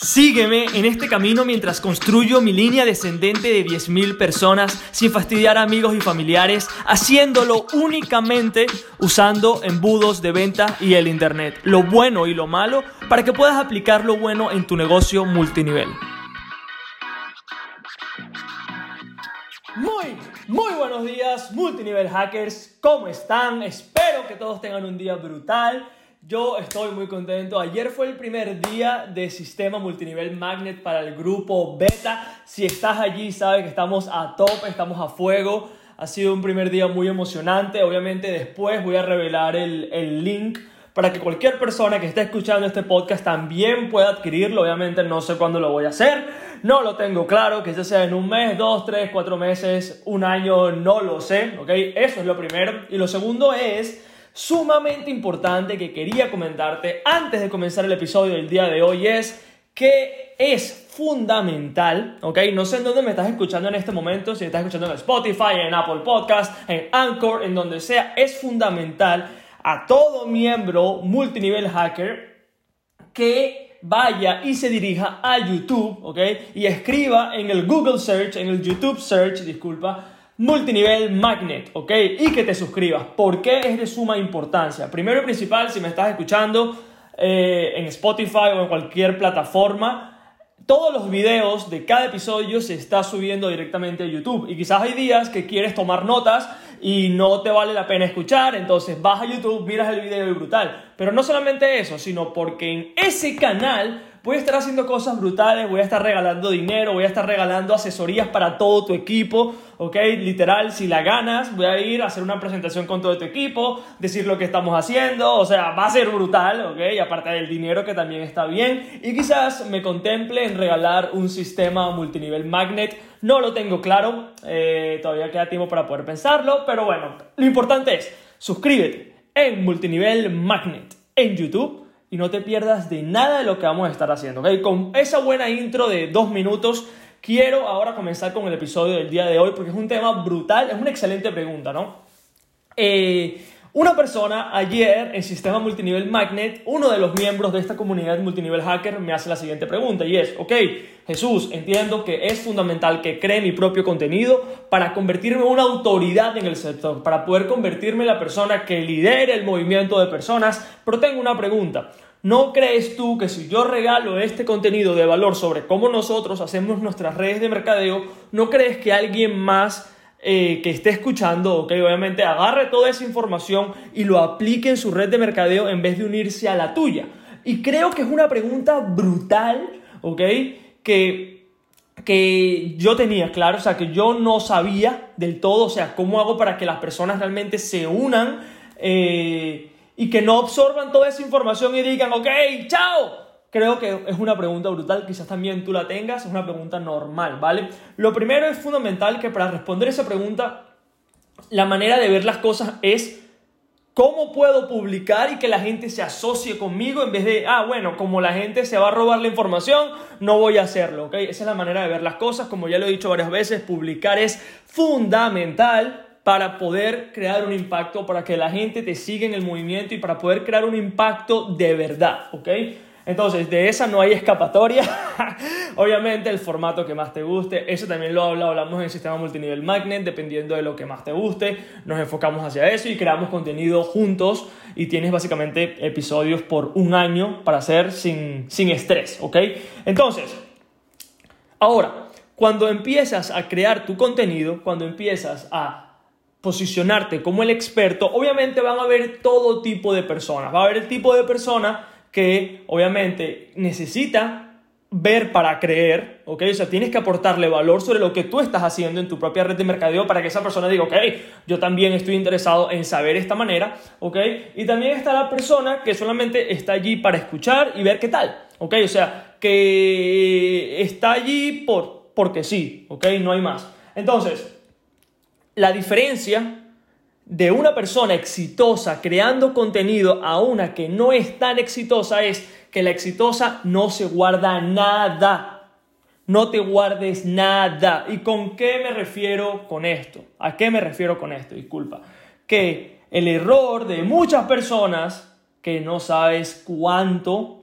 Sígueme en este camino mientras construyo mi línea descendente de 10.000 personas sin fastidiar a amigos y familiares, haciéndolo únicamente usando embudos de venta y el Internet, lo bueno y lo malo, para que puedas aplicar lo bueno en tu negocio multinivel. Muy, muy buenos días, multinivel hackers, ¿cómo están? Espero que todos tengan un día brutal. Yo estoy muy contento. Ayer fue el primer día de sistema multinivel magnet para el grupo beta. Si estás allí, sabes que estamos a tope, estamos a fuego. Ha sido un primer día muy emocionante. Obviamente después voy a revelar el, el link para que cualquier persona que esté escuchando este podcast también pueda adquirirlo. Obviamente no sé cuándo lo voy a hacer. No lo tengo claro, que ya sea en un mes, dos, tres, cuatro meses, un año, no lo sé, ¿ok? Eso es lo primero. Y lo segundo es sumamente importante que quería comentarte antes de comenzar el episodio del día de hoy es que es fundamental, ¿ok? No sé en dónde me estás escuchando en este momento, si estás escuchando en Spotify, en Apple Podcast, en Anchor, en donde sea, es fundamental a todo miembro multinivel hacker que vaya y se dirija a YouTube, ¿ok? Y escriba en el Google Search, en el YouTube Search, disculpa, multinivel magnet, ¿ok? Y que te suscribas. ¿Por qué es de suma importancia? Primero y principal, si me estás escuchando eh, en Spotify o en cualquier plataforma, todos los videos de cada episodio se está subiendo directamente a YouTube. Y quizás hay días que quieres tomar notas y no te vale la pena escuchar, entonces vas a YouTube, miras el video y brutal. Pero no solamente eso, sino porque en ese canal voy a estar haciendo cosas brutales, voy a estar regalando dinero, voy a estar regalando asesorías para todo tu equipo, ¿ok? Literal, si la ganas, voy a ir a hacer una presentación con todo tu equipo, decir lo que estamos haciendo, o sea, va a ser brutal, ¿ok? Y aparte del dinero que también está bien, y quizás me contemple en regalar un sistema multinivel magnet, no lo tengo claro, eh, todavía queda tiempo para poder pensarlo, pero bueno, lo importante es, suscríbete en multinivel magnet en YouTube y no te pierdas de nada de lo que vamos a estar haciendo. ¿okay? Con esa buena intro de dos minutos, quiero ahora comenzar con el episodio del día de hoy porque es un tema brutal, es una excelente pregunta, ¿no? Eh, una persona ayer en Sistema Multinivel Magnet, uno de los miembros de esta comunidad multinivel hacker, me hace la siguiente pregunta y es, ok, Jesús, entiendo que es fundamental que cree mi propio contenido para convertirme en una autoridad en el sector, para poder convertirme en la persona que lidere el movimiento de personas, pero tengo una pregunta. ¿No crees tú que si yo regalo este contenido de valor sobre cómo nosotros hacemos nuestras redes de mercadeo, no crees que alguien más eh, que esté escuchando, ok, obviamente agarre toda esa información y lo aplique en su red de mercadeo en vez de unirse a la tuya. Y creo que es una pregunta brutal, ok, que, que yo tenía, claro, o sea, que yo no sabía del todo, o sea, cómo hago para que las personas realmente se unan eh, y que no absorban toda esa información y digan, ok, chao, creo que es una pregunta brutal, quizás también tú la tengas, es una pregunta normal, ¿vale? Lo primero es fundamental que para responder esa pregunta, la manera de ver las cosas es cómo puedo publicar y que la gente se asocie conmigo en vez de, ah, bueno, como la gente se va a robar la información, no voy a hacerlo, ¿ok? Esa es la manera de ver las cosas, como ya lo he dicho varias veces, publicar es fundamental para poder crear un impacto, para que la gente te siga en el movimiento y para poder crear un impacto de verdad, ¿ok? Entonces, de esa no hay escapatoria. Obviamente, el formato que más te guste. Eso también lo hablamos en el sistema multinivel Magnet, dependiendo de lo que más te guste. Nos enfocamos hacia eso y creamos contenido juntos. Y tienes básicamente episodios por un año para hacer sin, sin estrés, ¿ok? Entonces, ahora, cuando empiezas a crear tu contenido, cuando empiezas a posicionarte como el experto, obviamente van a haber todo tipo de personas. Va a haber el tipo de persona que obviamente necesita ver para creer, ¿ok? O sea, tienes que aportarle valor sobre lo que tú estás haciendo en tu propia red de mercadeo para que esa persona diga, ok, yo también estoy interesado en saber esta manera, ¿ok? Y también está la persona que solamente está allí para escuchar y ver qué tal, ¿ok? O sea, que está allí por, porque sí, ¿ok? No hay más. Entonces, la diferencia de una persona exitosa creando contenido a una que no es tan exitosa es que la exitosa no se guarda nada. No te guardes nada. ¿Y con qué me refiero con esto? ¿A qué me refiero con esto? Disculpa. Que el error de muchas personas que no sabes cuánto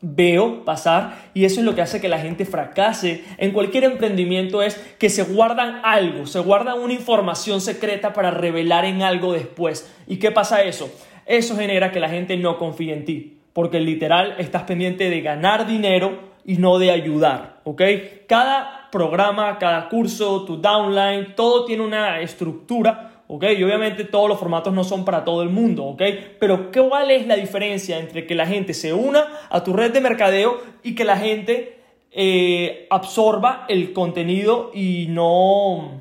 veo pasar y eso es lo que hace que la gente fracase en cualquier emprendimiento es que se guardan algo, se guardan una información secreta para revelar en algo después. ¿Y qué pasa eso? Eso genera que la gente no confíe en ti, porque literal estás pendiente de ganar dinero y no de ayudar, ¿ok? Cada programa, cada curso, tu downline, todo tiene una estructura ¿ok? Y obviamente todos los formatos no son para todo el mundo, ¿ok? Pero ¿cuál es la diferencia entre que la gente se una a tu red de mercadeo y que la gente eh, absorba el contenido y no...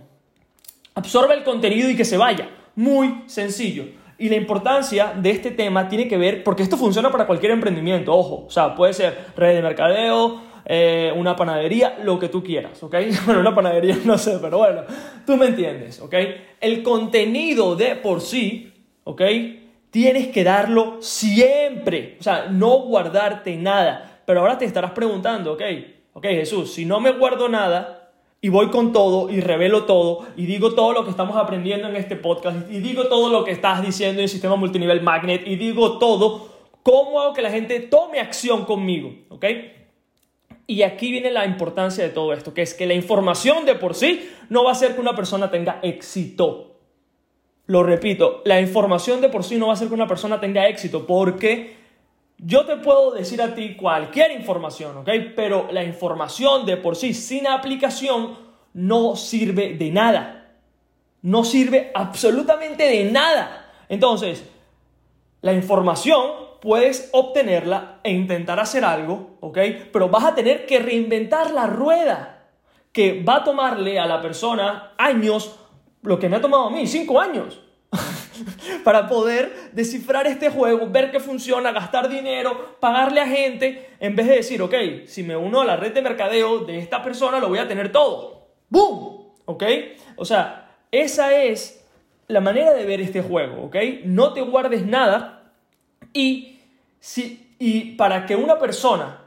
absorba el contenido y que se vaya? Muy sencillo. Y la importancia de este tema tiene que ver, porque esto funciona para cualquier emprendimiento, ojo, o sea, puede ser red de mercadeo, eh, una panadería, lo que tú quieras, ¿ok? Bueno, una panadería no sé, pero bueno, tú me entiendes, ¿ok? El contenido de por sí, ¿ok? Tienes que darlo siempre, o sea, no guardarte nada. Pero ahora te estarás preguntando, ¿ok? Ok, Jesús, si no me guardo nada, y voy con todo y revelo todo y digo todo lo que estamos aprendiendo en este podcast y digo todo lo que estás diciendo en el sistema multinivel magnet y digo todo, ¿cómo hago que la gente tome acción conmigo? ¿Ok? Y aquí viene la importancia de todo esto, que es que la información de por sí no va a hacer que una persona tenga éxito. Lo repito, la información de por sí no va a hacer que una persona tenga éxito, porque yo te puedo decir a ti cualquier información, ¿ok? Pero la información de por sí sin aplicación no sirve de nada. No sirve absolutamente de nada. Entonces, la información puedes obtenerla e intentar hacer algo, ¿ok? Pero vas a tener que reinventar la rueda, que va a tomarle a la persona años, lo que me ha tomado a mí, cinco años, para poder descifrar este juego, ver que funciona, gastar dinero, pagarle a gente, en vez de decir, ok, si me uno a la red de mercadeo de esta persona, lo voy a tener todo. ¡Boom! ¿Ok? O sea, esa es la manera de ver este juego, ¿ok? No te guardes nada y y para que una persona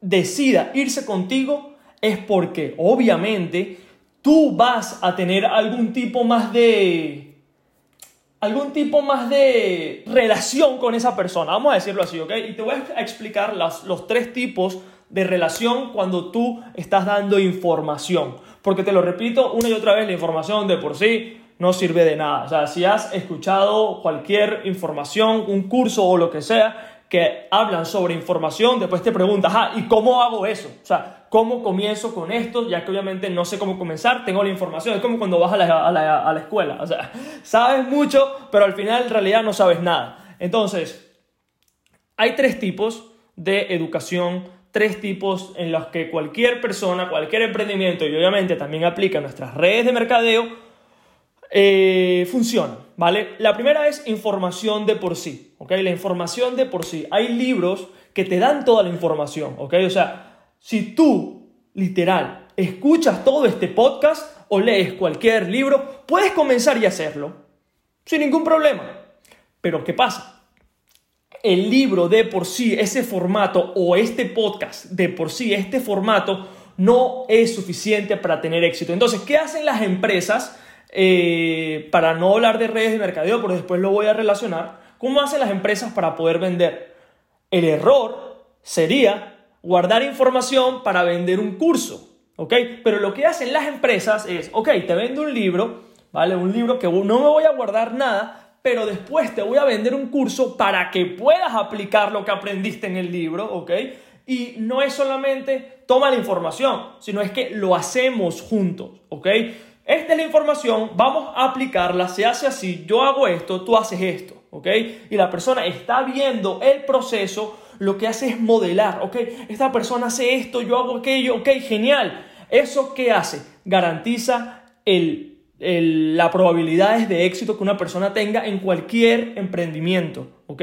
decida irse contigo es porque obviamente tú vas a tener algún tipo más de algún tipo más de relación con esa persona, vamos a decirlo así, ¿ok? Y te voy a explicar los tres tipos de relación cuando tú estás dando información. Porque te lo repito una y otra vez, la información de por sí no sirve de nada. O sea, si has escuchado cualquier información, un curso o lo que sea, que hablan sobre información, después te preguntas, ah, ¿y cómo hago eso? O sea, ¿cómo comienzo con esto? Ya que obviamente no sé cómo comenzar, tengo la información, es como cuando vas a la, a la, a la escuela, o sea, sabes mucho, pero al final en realidad no sabes nada. Entonces, hay tres tipos de educación, tres tipos en los que cualquier persona, cualquier emprendimiento, y obviamente también aplica nuestras redes de mercadeo, eh, ¿vale? La primera es información de por sí, ¿ok? La información de por sí. Hay libros que te dan toda la información, ¿ok? O sea, si tú, literal, escuchas todo este podcast o lees cualquier libro, puedes comenzar y hacerlo, sin ningún problema. Pero ¿qué pasa? El libro de por sí, ese formato o este podcast de por sí, este formato, no es suficiente para tener éxito. Entonces, ¿qué hacen las empresas? Eh, para no hablar de redes de mercadeo, pero después lo voy a relacionar, ¿cómo hacen las empresas para poder vender? El error sería guardar información para vender un curso, ¿ok? Pero lo que hacen las empresas es, ok, te vendo un libro, ¿vale? Un libro que no me voy a guardar nada, pero después te voy a vender un curso para que puedas aplicar lo que aprendiste en el libro, ¿ok? Y no es solamente toma la información, sino es que lo hacemos juntos, ¿ok? Esta es la información, vamos a aplicarla, se hace así, yo hago esto, tú haces esto, ¿ok? Y la persona está viendo el proceso, lo que hace es modelar, ¿ok? Esta persona hace esto, yo hago aquello, ¿ok? Genial. ¿Eso qué hace? Garantiza el, las probabilidades de éxito que una persona tenga en cualquier emprendimiento, ¿ok?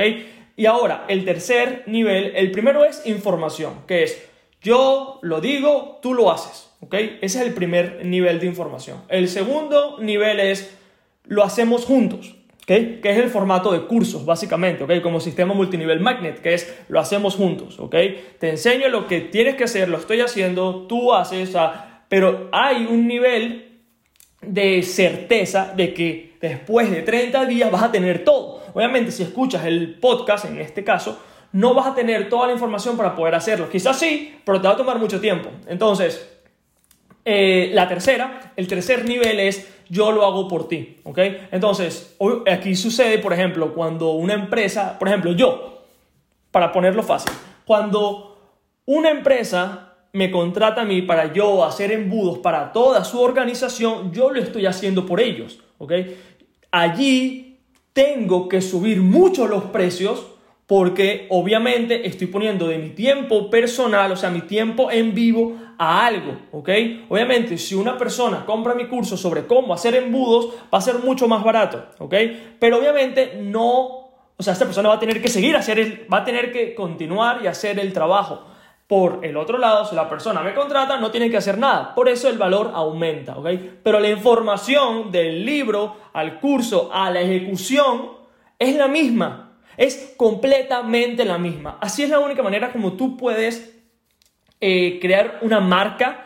Y ahora, el tercer nivel, el primero es información, que es yo lo digo, tú lo haces. Ese es el primer nivel de información. El segundo nivel es lo hacemos juntos. Que es el formato de cursos, básicamente, ¿ok? Como sistema multinivel magnet, que es lo hacemos juntos, ¿ok? Te enseño lo que tienes que hacer, lo estoy haciendo, tú haces, pero hay un nivel de certeza de que después de 30 días vas a tener todo. Obviamente, si escuchas el podcast, en este caso, no vas a tener toda la información para poder hacerlo. Quizás sí, pero te va a tomar mucho tiempo. Entonces, eh, la tercera, el tercer nivel es yo lo hago por ti, ¿ok? Entonces, aquí sucede, por ejemplo, cuando una empresa, por ejemplo, yo, para ponerlo fácil, cuando una empresa me contrata a mí para yo hacer embudos para toda su organización, yo lo estoy haciendo por ellos, ¿ok? Allí tengo que subir mucho los precios porque obviamente estoy poniendo de mi tiempo personal, o sea, mi tiempo en vivo a algo, ¿ok? Obviamente, si una persona compra mi curso sobre cómo hacer embudos, va a ser mucho más barato, ¿ok? Pero obviamente no, o sea, esta persona va a tener que seguir, hacer el, va a tener que continuar y hacer el trabajo. Por el otro lado, si la persona me contrata, no tiene que hacer nada. Por eso el valor aumenta, ¿ok? Pero la información del libro al curso a la ejecución es la misma. Es completamente la misma. Así es la única manera como tú puedes eh, crear una marca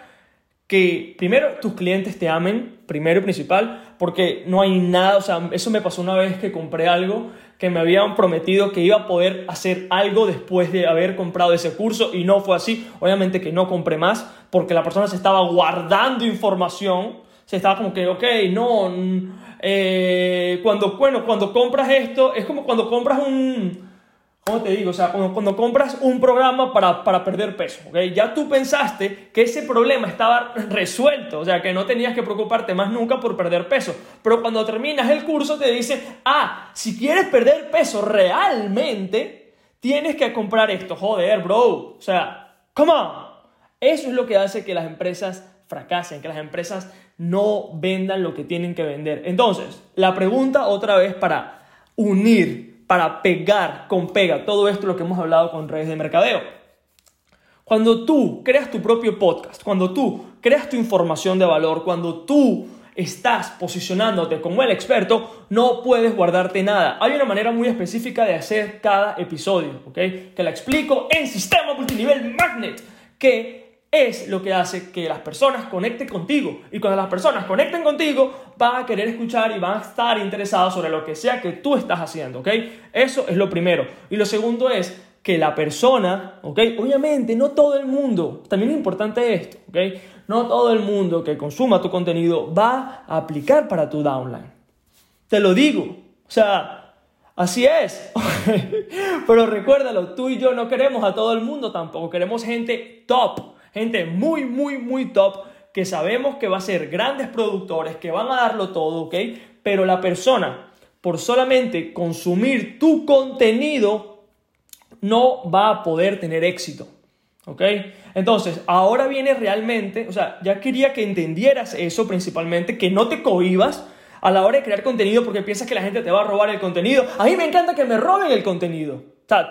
que primero tus clientes te amen, primero y principal, porque no hay nada, o sea, eso me pasó una vez que compré algo que me habían prometido que iba a poder hacer algo después de haber comprado ese curso y no fue así. Obviamente que no compré más porque la persona se estaba guardando información, se estaba como que, ok, no, eh, cuando, bueno, cuando compras esto, es como cuando compras un, ¿cómo te digo? O sea, cuando, compras un programa para, para perder peso, ¿ok? Ya tú pensaste que ese problema estaba resuelto, o sea, que no tenías que preocuparte más nunca por perder peso. Pero cuando terminas el curso te dice, ah, si quieres perder peso realmente, tienes que comprar esto. Joder, bro. O sea, come on. Eso es lo que hace que las empresas fracasen, que las empresas no vendan lo que tienen que vender. Entonces, la pregunta otra vez para unir, para pegar con pega todo esto lo que hemos hablado con redes de mercadeo. Cuando tú creas tu propio podcast, cuando tú creas tu información de valor, cuando tú estás posicionándote como el experto, no puedes guardarte nada. Hay una manera muy específica de hacer cada episodio, ¿ok? Que la explico en Sistema Multinivel Magnet, que es lo que hace que las personas conecten contigo. Y cuando las personas conecten contigo, van a querer escuchar y van a estar interesados sobre lo que sea que tú estás haciendo, ¿ok? Eso es lo primero. Y lo segundo es que la persona, ¿ok? Obviamente, no todo el mundo, también es importante esto, ¿ok? No todo el mundo que consuma tu contenido va a aplicar para tu downline. Te lo digo. O sea, Así es. Pero recuérdalo, tú y yo no queremos a todo el mundo tampoco, queremos gente top, gente muy, muy, muy top que sabemos que va a ser grandes productores, que van a darlo todo, ¿ok? Pero la persona, por solamente consumir tu contenido, no va a poder tener éxito. ¿Ok? Entonces, ahora viene realmente, o sea, ya quería que entendieras eso principalmente, que no te cohibas a la hora de crear contenido porque piensas que la gente te va a robar el contenido. A mí me encanta que me roben el contenido.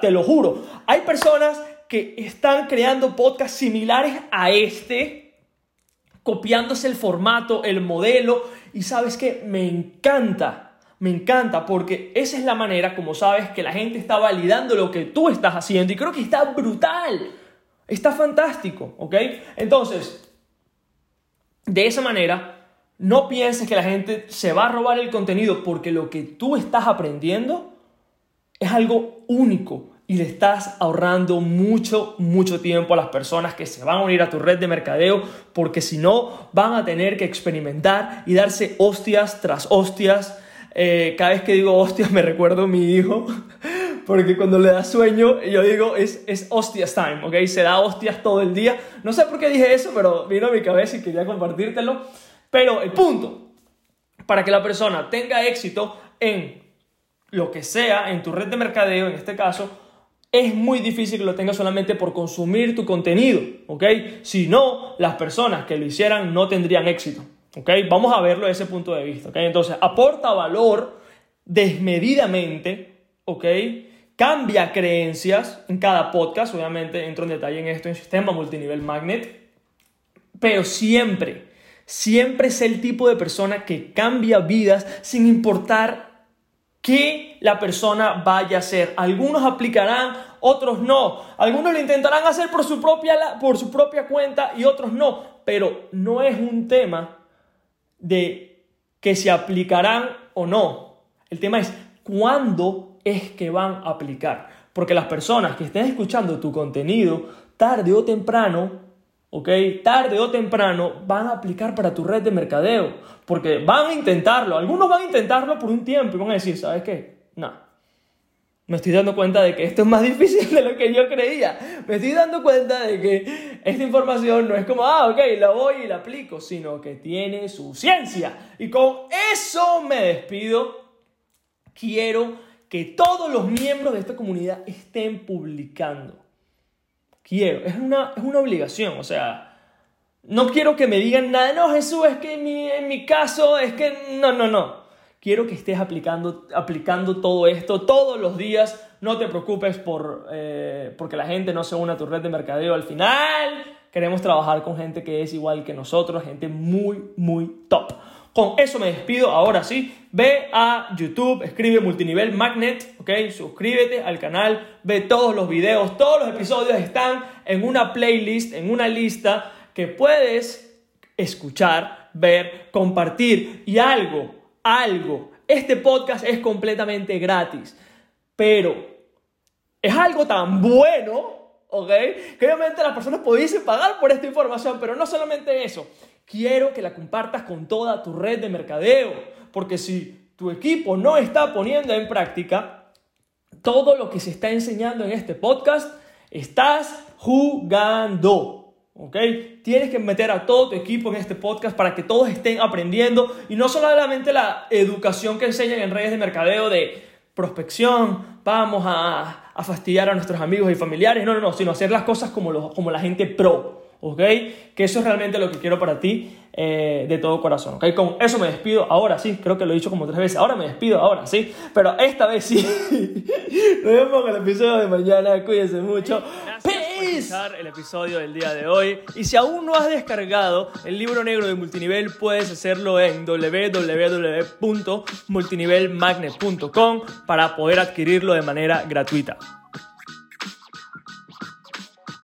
Te lo juro. Hay personas que están creando podcasts similares a este, copiándose el formato, el modelo, y sabes que me encanta, me encanta, porque esa es la manera como sabes que la gente está validando lo que tú estás haciendo, y creo que está brutal, está fantástico, ¿ok? Entonces, de esa manera, no pienses que la gente se va a robar el contenido porque lo que tú estás aprendiendo es algo único, y le estás ahorrando mucho, mucho tiempo a las personas que se van a unir a tu red de mercadeo, porque si no, van a tener que experimentar y darse hostias tras hostias. Eh, cada vez que digo hostias me recuerdo a mi hijo, porque cuando le da sueño, yo digo, es, es hostias time, ¿ok? Se da hostias todo el día. No sé por qué dije eso, pero vino a mi cabeza y quería compartírtelo. Pero el punto, para que la persona tenga éxito en lo que sea, en tu red de mercadeo, en este caso, es muy difícil que lo tengas solamente por consumir tu contenido, ¿ok? Si no, las personas que lo hicieran no tendrían éxito, ¿ok? Vamos a verlo desde ese punto de vista, ¿ok? Entonces, aporta valor desmedidamente, ¿ok? Cambia creencias en cada podcast, obviamente entro en detalle en esto en Sistema Multinivel Magnet, pero siempre, siempre es el tipo de persona que cambia vidas sin importar que la persona vaya a hacer. Algunos aplicarán, otros no. Algunos lo intentarán hacer por su propia, por su propia cuenta y otros no. Pero no es un tema de que se aplicarán o no. El tema es cuándo es que van a aplicar. Porque las personas que estén escuchando tu contenido, tarde o temprano, ¿ok? Tarde o temprano van a aplicar para tu red de mercadeo. Porque van a intentarlo. Algunos van a intentarlo por un tiempo y van a decir, ¿sabes qué? No. Me estoy dando cuenta de que esto es más difícil de lo que yo creía. Me estoy dando cuenta de que esta información no es como, ah, ok, la voy y la aplico, sino que tiene su ciencia. Y con eso me despido. Quiero que todos los miembros de esta comunidad estén publicando. Quiero, es una, es una obligación, o sea, no quiero que me digan nada, no Jesús, es que en mi, en mi caso es que no, no, no. Quiero que estés aplicando, aplicando todo esto todos los días. No te preocupes por, eh, porque la gente no se une a tu red de mercadeo al final. Queremos trabajar con gente que es igual que nosotros, gente muy, muy top. Con eso me despido. Ahora sí, ve a YouTube, escribe multinivel magnet, ¿ok? Suscríbete al canal, ve todos los videos, todos los episodios están en una playlist, en una lista que puedes escuchar, ver, compartir y algo, algo. Este podcast es completamente gratis, pero es algo tan bueno, ¿ok? Que obviamente las personas pudiesen pagar por esta información, pero no solamente eso quiero que la compartas con toda tu red de mercadeo, porque si tu equipo no está poniendo en práctica todo lo que se está enseñando en este podcast, estás jugando. ¿Ok? Tienes que meter a todo tu equipo en este podcast para que todos estén aprendiendo y no solamente la educación que enseñan en redes de mercadeo de prospección, vamos a, a fastidiar a nuestros amigos y familiares, no, no, no, sino hacer las cosas como, como la gente pro. ¿Ok? Que eso es realmente lo que quiero para ti eh, de todo corazón, ¿ok? Con eso me despido, ahora sí, creo que lo he dicho como tres veces, ahora me despido, ahora sí, pero esta vez sí. Nos vemos en el episodio de mañana, cuídense mucho. Gracias el episodio del día de hoy. Y si aún no has descargado el libro negro de multinivel, puedes hacerlo en www.multinivelmagnet.com para poder adquirirlo de manera gratuita.